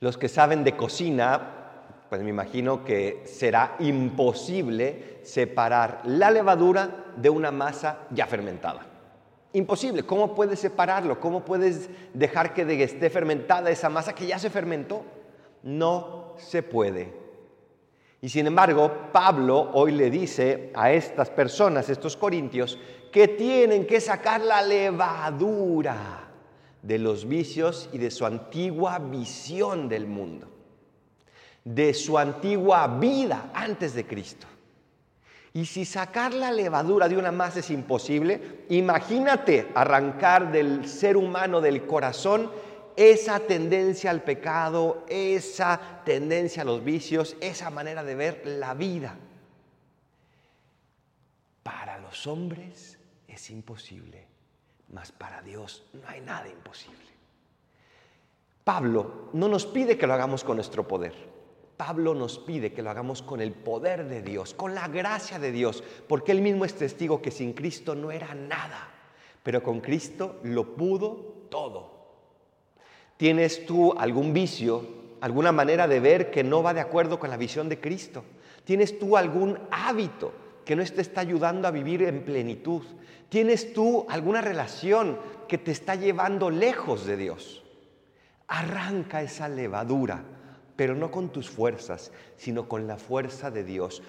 Los que saben de cocina, pues me imagino que será imposible separar la levadura de una masa ya fermentada. Imposible. ¿Cómo puedes separarlo? ¿Cómo puedes dejar que esté fermentada esa masa que ya se fermentó? No se puede. Y sin embargo, Pablo hoy le dice a estas personas, estos corintios, que tienen que sacar la levadura de los vicios y de su antigua visión del mundo, de su antigua vida antes de Cristo. Y si sacar la levadura de una masa es imposible, imagínate arrancar del ser humano, del corazón, esa tendencia al pecado, esa tendencia a los vicios, esa manera de ver la vida. Para los hombres es imposible, mas para Dios no hay nada imposible. Pablo no nos pide que lo hagamos con nuestro poder. Pablo nos pide que lo hagamos con el poder de Dios, con la gracia de Dios, porque él mismo es testigo que sin Cristo no era nada, pero con Cristo lo pudo todo. ¿Tienes tú algún vicio, alguna manera de ver que no va de acuerdo con la visión de Cristo? ¿Tienes tú algún hábito que no te está ayudando a vivir en plenitud? ¿Tienes tú alguna relación que te está llevando lejos de Dios? Arranca esa levadura, pero no con tus fuerzas, sino con la fuerza de Dios.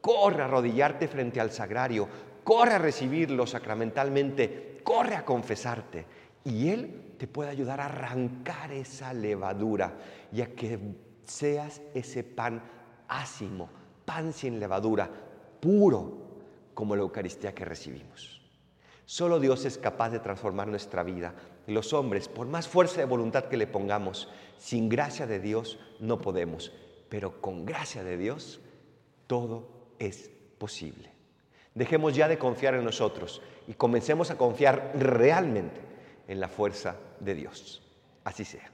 Corre a arrodillarte frente al sagrario, corre a recibirlo sacramentalmente, corre a confesarte y Él te puede ayudar a arrancar esa levadura y a que seas ese pan ácimo, pan sin levadura, puro, como la Eucaristía que recibimos. Solo Dios es capaz de transformar nuestra vida. Los hombres, por más fuerza de voluntad que le pongamos, sin gracia de Dios no podemos, pero con gracia de Dios todo es posible. Dejemos ya de confiar en nosotros y comencemos a confiar realmente en la fuerza de Dios. Así sea.